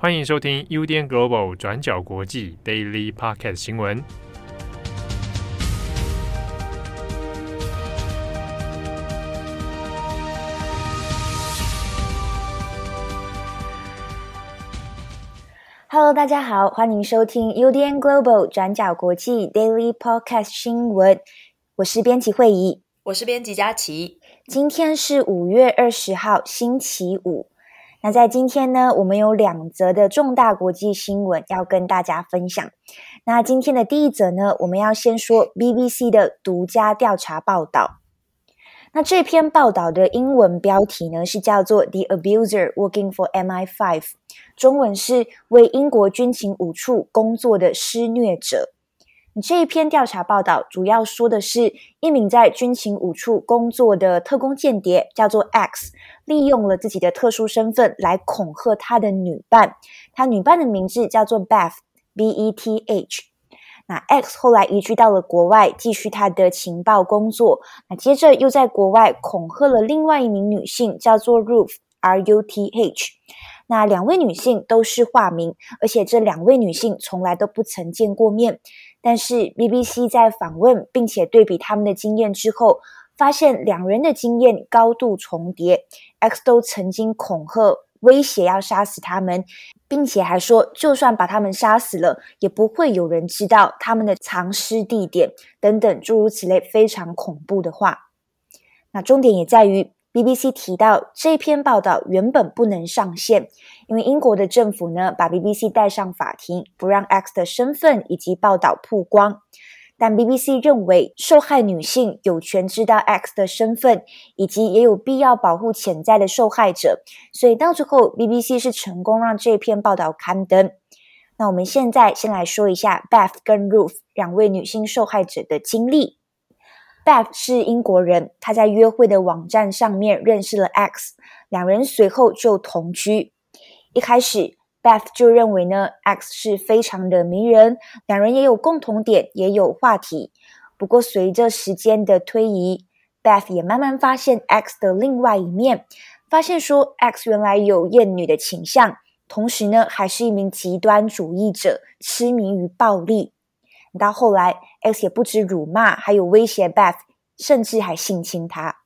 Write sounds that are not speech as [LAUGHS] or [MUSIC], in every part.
欢迎收听 UDN Global 转角国际 Daily Podcast 新闻。Hello，大家好，欢迎收听 UDN Global 转角国际 Daily Podcast 新闻。我是编辑慧仪，我是编辑佳琪。今天是五月二十号，星期五。那在今天呢，我们有两则的重大国际新闻要跟大家分享。那今天的第一则呢，我们要先说 BBC 的独家调查报道。那这篇报道的英文标题呢，是叫做 “The Abuser Working for MI5”，中文是为英国军情五处工作的施虐者。这一篇调查报道主要说的是一名在军情五处工作的特工间谍，叫做 X，利用了自己的特殊身份来恐吓他的女伴。他女伴的名字叫做 Beth，B-E-T-H。那 X 后来移居到了国外，继续他的情报工作。那接着又在国外恐吓了另外一名女性，叫做 Ruth，R-U-T-H。那两位女性都是化名，而且这两位女性从来都不曾见过面。但是 BBC 在访问并且对比他们的经验之后，发现两人的经验高度重叠。X 都曾经恐吓、威胁要杀死他们，并且还说，就算把他们杀死了，也不会有人知道他们的藏尸地点等等诸如此类非常恐怖的话。那重点也在于。BBC 提到，这篇报道原本不能上线，因为英国的政府呢，把 BBC 带上法庭，不让 X 的身份以及报道曝光。但 BBC 认为，受害女性有权知道 X 的身份，以及也有必要保护潜在的受害者，所以到最后，BBC 是成功让这篇报道刊登。那我们现在先来说一下 Beth 跟 Ruth 两位女性受害者的经历。Beth 是英国人，她在约会的网站上面认识了 X，两人随后就同居。一开始，Beth 就认为呢，X 是非常的迷人，两人也有共同点，也有话题。不过，随着时间的推移，Beth 也慢慢发现 X 的另外一面，发现说 X 原来有厌女的倾向，同时呢，还是一名极端主义者，痴迷于暴力。到后来，X 也不止辱骂，还有威胁 Beth，甚至还性侵她。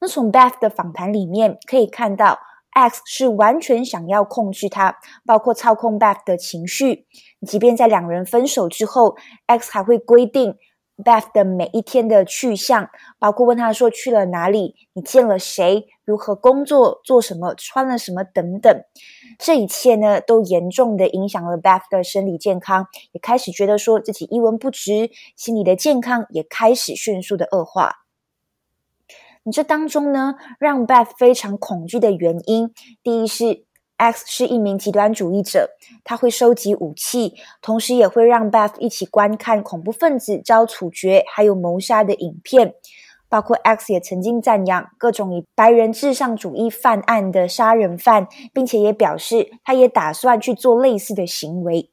那从 Beth 的访谈里面可以看到，X 是完全想要控制她，包括操控 Beth 的情绪。即便在两人分手之后，X 还会规定 Beth 的每一天的去向，包括问她说去了哪里，你见了谁，如何工作，做什么，穿了什么等等。这一切呢，都严重的影响了 Beth 的生理健康，也开始觉得说自己一文不值，心理的健康也开始迅速的恶化。你这当中呢，让 Beth 非常恐惧的原因，第一是 X 是一名极端主义者，他会收集武器，同时也会让 Beth 一起观看恐怖分子遭处决还有谋杀的影片。包括 X 也曾经赞扬各种以白人至上主义犯案的杀人犯，并且也表示他也打算去做类似的行为。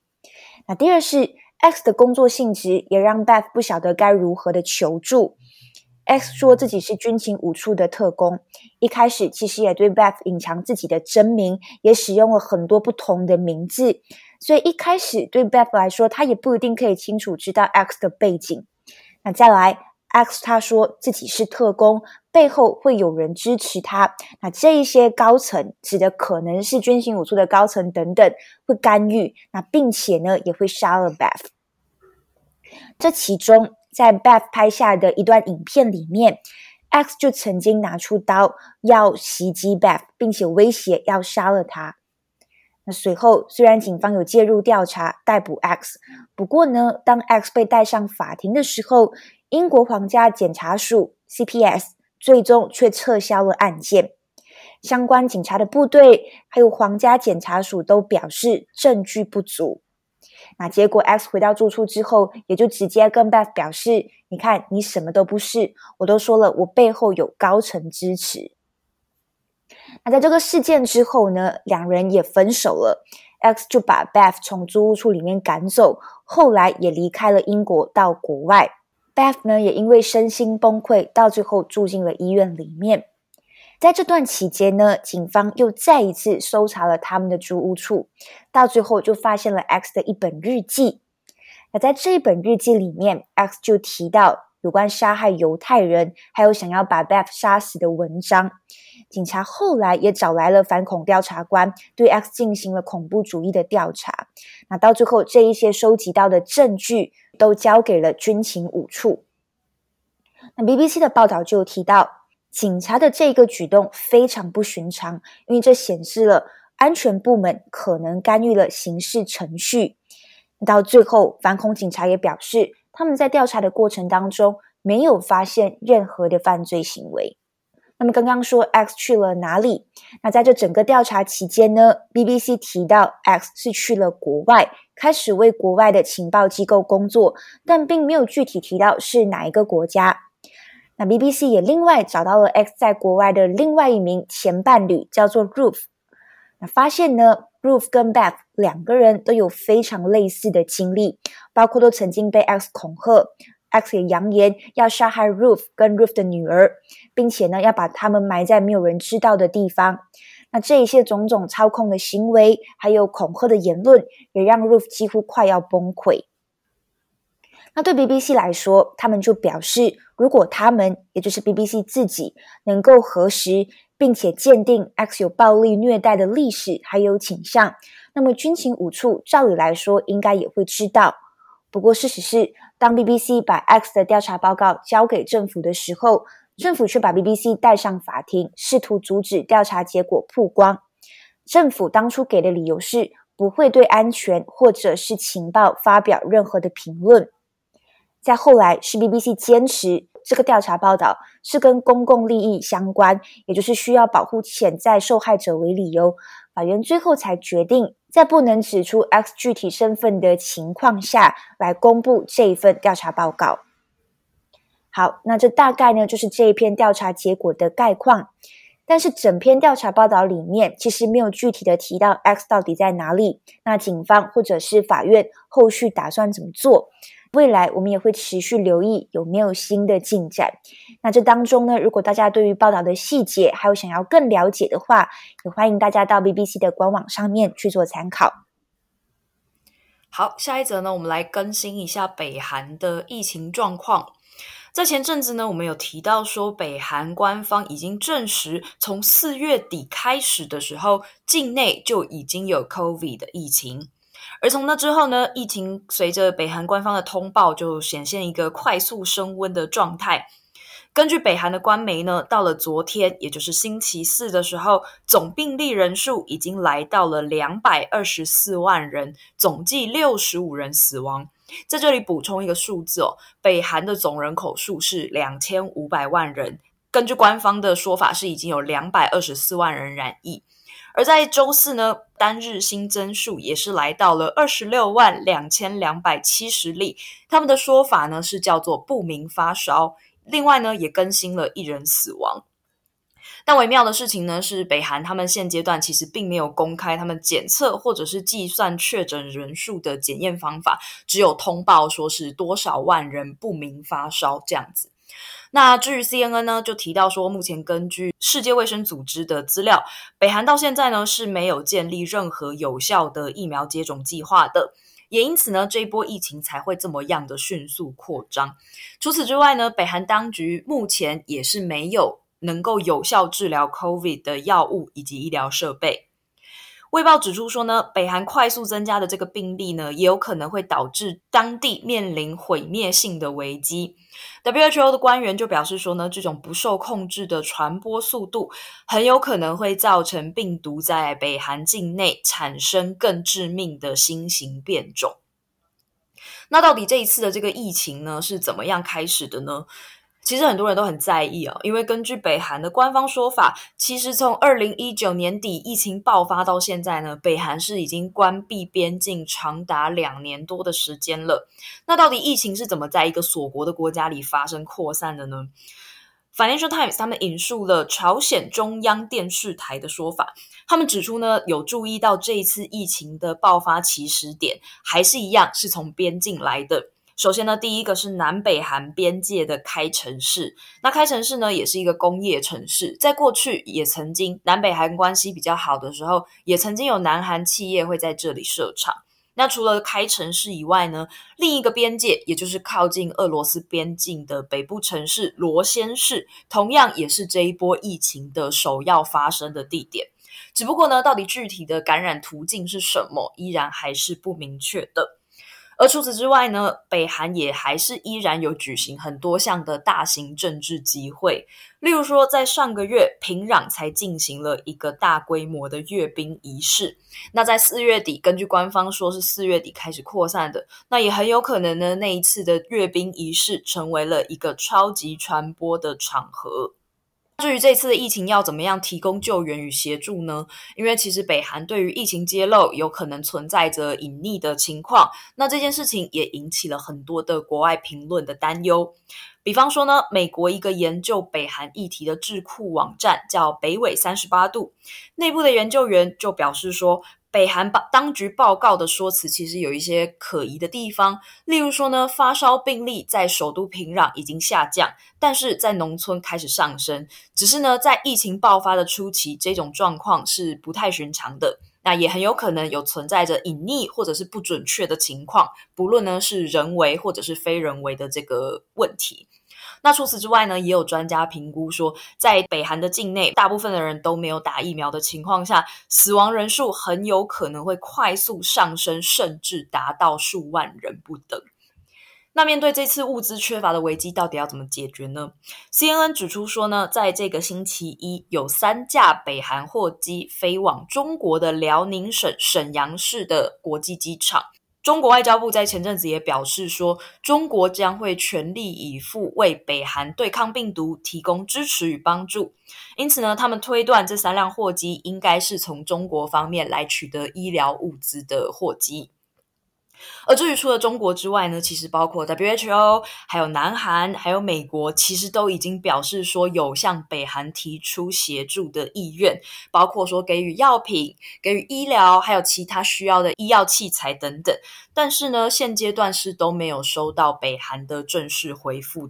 那第二是 X 的工作性质也让 Beth 不晓得该如何的求助。X 说自己是军情五处的特工，一开始其实也对 Beth 隐藏自己的真名，也使用了很多不同的名字，所以一开始对 Beth 来说，他也不一定可以清楚知道 X 的背景。那再来。X 他说自己是特工，背后会有人支持他。那这一些高层指的可能是军情五处的高层等等会干预，那并且呢也会杀了 Beth。这其中在 Beth 拍下的一段影片里面，X 就曾经拿出刀要袭击 Beth，并且威胁要杀了他。那随后虽然警方有介入调查逮捕 X，不过呢，当 X 被带上法庭的时候，英国皇家检察署 CPS 最终却撤销了案件，相关警察的部队还有皇家检察署都表示证据不足。那结果 X 回到住处之后，也就直接跟 Beth 表示：“你看，你什么都不是，我都说了，我背后有高层支持。”那在这个事件之后呢，两人也分手了，X 就把 Beth 从租屋处里面赶走，后来也离开了英国到国外。Beth 呢，也因为身心崩溃，到最后住进了医院里面。在这段期间呢，警方又再一次搜查了他们的租屋处，到最后就发现了 X 的一本日记。那在这一本日记里面，X 就提到有关杀害犹太人，还有想要把 Beth 杀死的文章。警察后来也找来了反恐调查官，对 X 进行了恐怖主义的调查。那到最后，这一些收集到的证据都交给了军情五处。那 BBC 的报道就提到，警察的这个举动非常不寻常，因为这显示了安全部门可能干预了刑事程序。到最后，反恐警察也表示，他们在调查的过程当中没有发现任何的犯罪行为。那么刚刚说 X 去了哪里？那在这整个调查期间呢，BBC 提到 X 是去了国外，开始为国外的情报机构工作，但并没有具体提到是哪一个国家。那 BBC 也另外找到了 X 在国外的另外一名前伴侣，叫做 Ruth。那发现呢，Ruth 跟 Beth 两个人都有非常类似的经历，包括都曾经被 X 恐吓，X 也扬言要杀害 Ruth 跟 Ruth 的女儿，并且呢要把他们埋在没有人知道的地方。那这一些种种操控的行为，还有恐吓的言论，也让 Ruth 几乎快要崩溃。那对 BBC 来说，他们就表示，如果他们，也就是 BBC 自己，能够核实并且鉴定 X 有暴力虐待的历史还有倾向，那么军情五处照理来说应该也会知道。不过事实是，当 BBC 把 X 的调查报告交给政府的时候，政府却把 BBC 带上法庭，试图阻止调查结果曝光。政府当初给的理由是，不会对安全或者是情报发表任何的评论。再后来是 BBC 坚持这个调查报道是跟公共利益相关，也就是需要保护潜在受害者为理由，法院最后才决定在不能指出 X 具体身份的情况下来公布这一份调查报告。好，那这大概呢就是这一篇调查结果的概况，但是整篇调查报道里面其实没有具体的提到 X 到底在哪里，那警方或者是法院后续打算怎么做？未来我们也会持续留意有没有新的进展。那这当中呢，如果大家对于报道的细节还有想要更了解的话，也欢迎大家到 BBC 的官网上面去做参考。好，下一则呢，我们来更新一下北韩的疫情状况。在前阵子呢，我们有提到说，北韩官方已经证实，从四月底开始的时候，境内就已经有 COVID 的疫情。而从那之后呢，疫情随着北韩官方的通报，就显现一个快速升温的状态。根据北韩的官媒呢，到了昨天，也就是星期四的时候，总病例人数已经来到了两百二十四万人，总计六十五人死亡。在这里补充一个数字哦，北韩的总人口数是两千五百万人，根据官方的说法，是已经有两百二十四万人染疫。而在周四呢，单日新增数也是来到了二十六万两千两百七十例。他们的说法呢是叫做不明发烧。另外呢，也更新了一人死亡。但微妙的事情呢是，北韩他们现阶段其实并没有公开他们检测或者是计算确诊人数的检验方法，只有通报说是多少万人不明发烧这样子。那至于 CNN 呢，就提到说，目前根据世界卫生组织的资料，北韩到现在呢是没有建立任何有效的疫苗接种计划的，也因此呢，这一波疫情才会这么样的迅速扩张。除此之外呢，北韩当局目前也是没有能够有效治疗 COVID 的药物以及医疗设备。卫报指出说呢，北韩快速增加的这个病例呢，也有可能会导致当地面临毁灭性的危机。WHO 的官员就表示说呢，这种不受控制的传播速度，很有可能会造成病毒在北韩境内产生更致命的新型变种。那到底这一次的这个疫情呢，是怎么样开始的呢？其实很多人都很在意哦，因为根据北韩的官方说法，其实从二零一九年底疫情爆发到现在呢，北韩是已经关闭边境长达两年多的时间了。那到底疫情是怎么在一个锁国的国家里发生扩散的呢？Financial Times 他们引述了朝鲜中央电视台的说法，他们指出呢，有注意到这一次疫情的爆发起始点还是一样，是从边境来的。首先呢，第一个是南北韩边界的开城市。那开城市呢，也是一个工业城市，在过去也曾经南北韩关系比较好的时候，也曾经有南韩企业会在这里设厂。那除了开城市以外呢，另一个边界，也就是靠近俄罗斯边境的北部城市罗先市，同样也是这一波疫情的首要发生的地点。只不过呢，到底具体的感染途径是什么，依然还是不明确的。而除此之外呢，北韩也还是依然有举行很多项的大型政治集会，例如说，在上个月，平壤才进行了一个大规模的阅兵仪式。那在四月底，根据官方说是四月底开始扩散的，那也很有可能呢，那一次的阅兵仪式成为了一个超级传播的场合。至于这次的疫情要怎么样提供救援与协助呢？因为其实北韩对于疫情揭露有可能存在着隐匿的情况，那这件事情也引起了很多的国外评论的担忧。比方说呢，美国一个研究北韩议题的智库网站叫北纬三十八度，内部的研究员就表示说，北韩报当局报告的说辞其实有一些可疑的地方，例如说呢，发烧病例在首都平壤已经下降，但是在农村开始上升。只是呢，在疫情爆发的初期，这种状况是不太寻常的。那也很有可能有存在着隐匿或者是不准确的情况，不论呢是人为或者是非人为的这个问题。那除此之外呢，也有专家评估说，在北韩的境内，大部分的人都没有打疫苗的情况下，死亡人数很有可能会快速上升，甚至达到数万人不等。那面对这次物资缺乏的危机，到底要怎么解决呢？CNN 指出说呢，在这个星期一，有三架北韩货机飞往中国的辽宁省沈阳市的国际机场。中国外交部在前阵子也表示说，中国将会全力以赴为北韩对抗病毒提供支持与帮助。因此呢，他们推断这三辆货机应该是从中国方面来取得医疗物资的货机。而至于除了中国之外呢，其实包括 WHO、还有南韩、还有美国，其实都已经表示说有向北韩提出协助的意愿，包括说给予药品、给予医疗，还有其他需要的医药器材等等。但是呢，现阶段是都没有收到北韩的正式回复。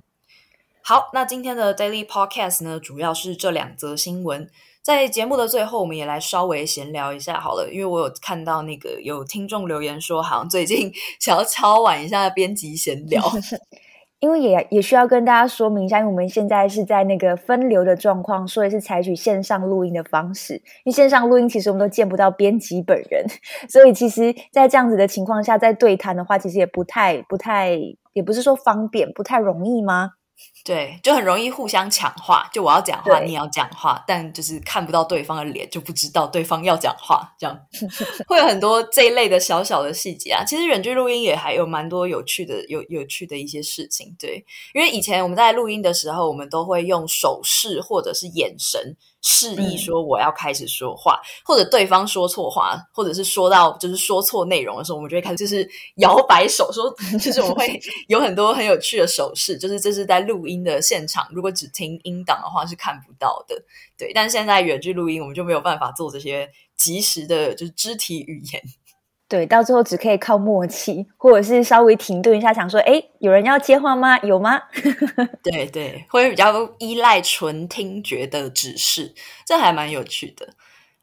好，那今天的 Daily Podcast 呢，主要是这两则新闻。在节目的最后，我们也来稍微闲聊一下好了，因为我有看到那个有听众留言说，好像最近 [LAUGHS] 想要敲碗一下编辑闲聊，[LAUGHS] 因为也也需要跟大家说明一下，因为我们现在是在那个分流的状况，所以是采取线上录音的方式。因为线上录音其实我们都见不到编辑本人，[LAUGHS] 所以其实，在这样子的情况下，在对谈的话，其实也不太不太，也不是说方便，不太容易吗？对，就很容易互相抢话。就我要讲话，你也要讲话，但就是看不到对方的脸，就不知道对方要讲话。这样 [LAUGHS] 会有很多这一类的小小的细节啊。其实远距录音也还有蛮多有趣的、有有趣的一些事情。对，因为以前我们在录音的时候，我们都会用手势或者是眼神。示意说我要开始说话，嗯、或者对方说错话，或者是说到就是说错内容的时候，我们就会开始就是摇摆手，说 [LAUGHS] 就是我们会有很多很有趣的手势，就是这是在录音的现场，如果只听音档的话是看不到的，对。但是现在远距录音，我们就没有办法做这些及时的，就是肢体语言。对，到最后只可以靠默契，或者是稍微停顿一下，想说：“哎，有人要接话吗？有吗？” [LAUGHS] 对对，会比较依赖纯听觉的指示，这还蛮有趣的。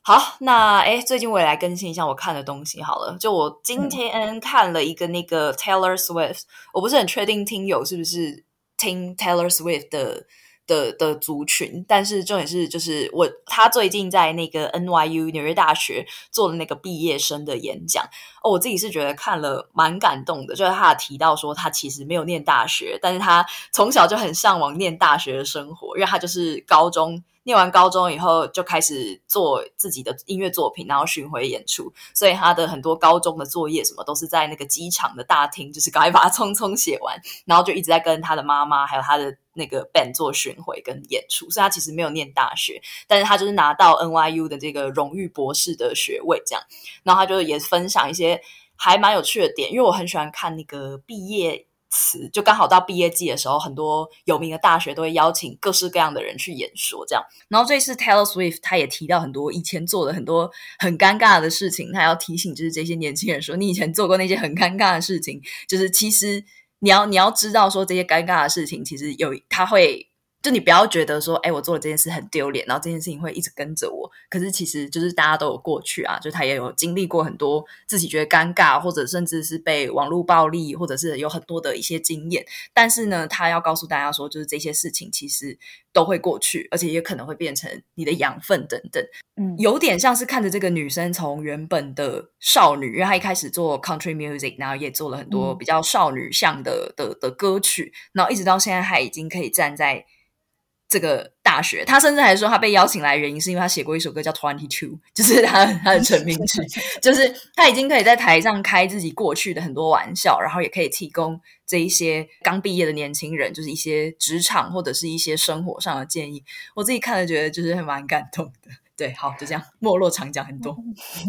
好，那哎，最近我也来更新一下我看的东西好了。就我今天看了一个那个 Taylor Swift，嗯，我不是很确定听友是不是听 Taylor Swift 的。的的族群，但是重点是，就是我他最近在那个 NYU 纽约大学做的那个毕业生的演讲，哦，我自己是觉得看了蛮感动的。就是他提到说，他其实没有念大学，但是他从小就很向往念大学的生活，因为他就是高中。念完高中以后，就开始做自己的音乐作品，然后巡回演出。所以他的很多高中的作业什么，都是在那个机场的大厅，就是赶快把它匆匆写完，然后就一直在跟他的妈妈还有他的那个 band 做巡回跟演出。所以他其实没有念大学，但是他就是拿到 NYU 的这个荣誉博士的学位，这样。然后他就也分享一些还蛮有趣的点，因为我很喜欢看那个毕业。词就刚好到毕业季的时候，很多有名的大学都会邀请各式各样的人去演说，这样。然后这次 Taylor Swift 他也提到很多以前做的很多很尴尬的事情，他要提醒就是这些年轻人说，你以前做过那些很尴尬的事情，就是其实你要你要知道说这些尴尬的事情，其实有他会。就你不要觉得说，哎，我做了这件事很丢脸，然后这件事情会一直跟着我。可是其实就是大家都有过去啊，就他也有经历过很多自己觉得尴尬，或者甚至是被网络暴力，或者是有很多的一些经验。但是呢，他要告诉大家说，就是这些事情其实都会过去，而且也可能会变成你的养分等等。嗯，有点像是看着这个女生从原本的少女，因为她一开始做 country music，然后也做了很多比较少女向的、嗯、的的歌曲，然后一直到现在，她已经可以站在。这个大学，他甚至还说他被邀请来原因是因为他写过一首歌叫《Twenty Two》，就是他他的成名曲，[LAUGHS] 就是他已经可以在台上开自己过去的很多玩笑，然后也可以提供这一些刚毕业的年轻人，就是一些职场或者是一些生活上的建议。我自己看了觉得就是还蛮感动的。对，好，就这样，没落长讲很多。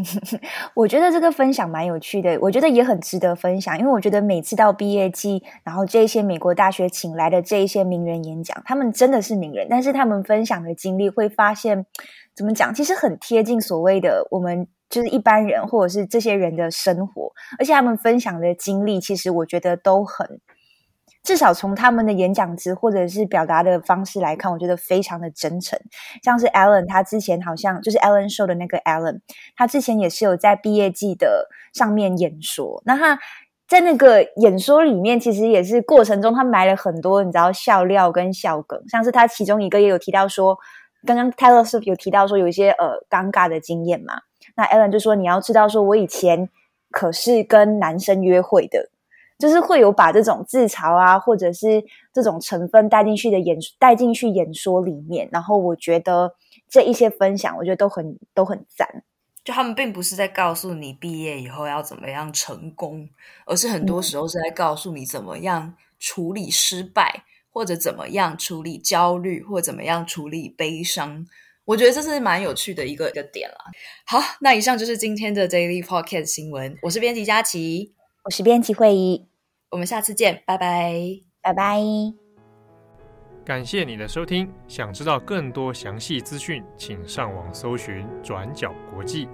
[LAUGHS] 我觉得这个分享蛮有趣的，我觉得也很值得分享，因为我觉得每次到毕业季，然后这些美国大学请来的这一些名人演讲，他们真的是名人，但是他们分享的经历会发现，怎么讲，其实很贴近所谓的我们就是一般人或者是这些人的生活，而且他们分享的经历，其实我觉得都很。至少从他们的演讲词或者是表达的方式来看，我觉得非常的真诚。像是 Alan，他之前好像就是 Alan Show 的那个 Alan，他之前也是有在毕业季的上面演说。那他在那个演说里面，其实也是过程中他埋了很多你知道笑料跟笑梗。像是他其中一个也有提到说，刚刚 Taylor 是有提到说有一些呃尴尬的经验嘛。那 Alan 就说你要知道说，我以前可是跟男生约会的。就是会有把这种自嘲啊，或者是这种成分带进去的演带进去演说里面，然后我觉得这一些分享，我觉得都很都很赞。就他们并不是在告诉你毕业以后要怎么样成功，而是很多时候是在告诉你怎么样处理失败，嗯、或者怎么样处理焦虑，或怎么样处理悲伤。我觉得这是蛮有趣的一个一个点了。好，那以上就是今天的 Daily Podcast 新闻。我是编辑佳琪，我是编辑慧仪。我们下次见，拜拜，拜拜。感谢你的收听，想知道更多详细资讯，请上网搜寻“转角国际”。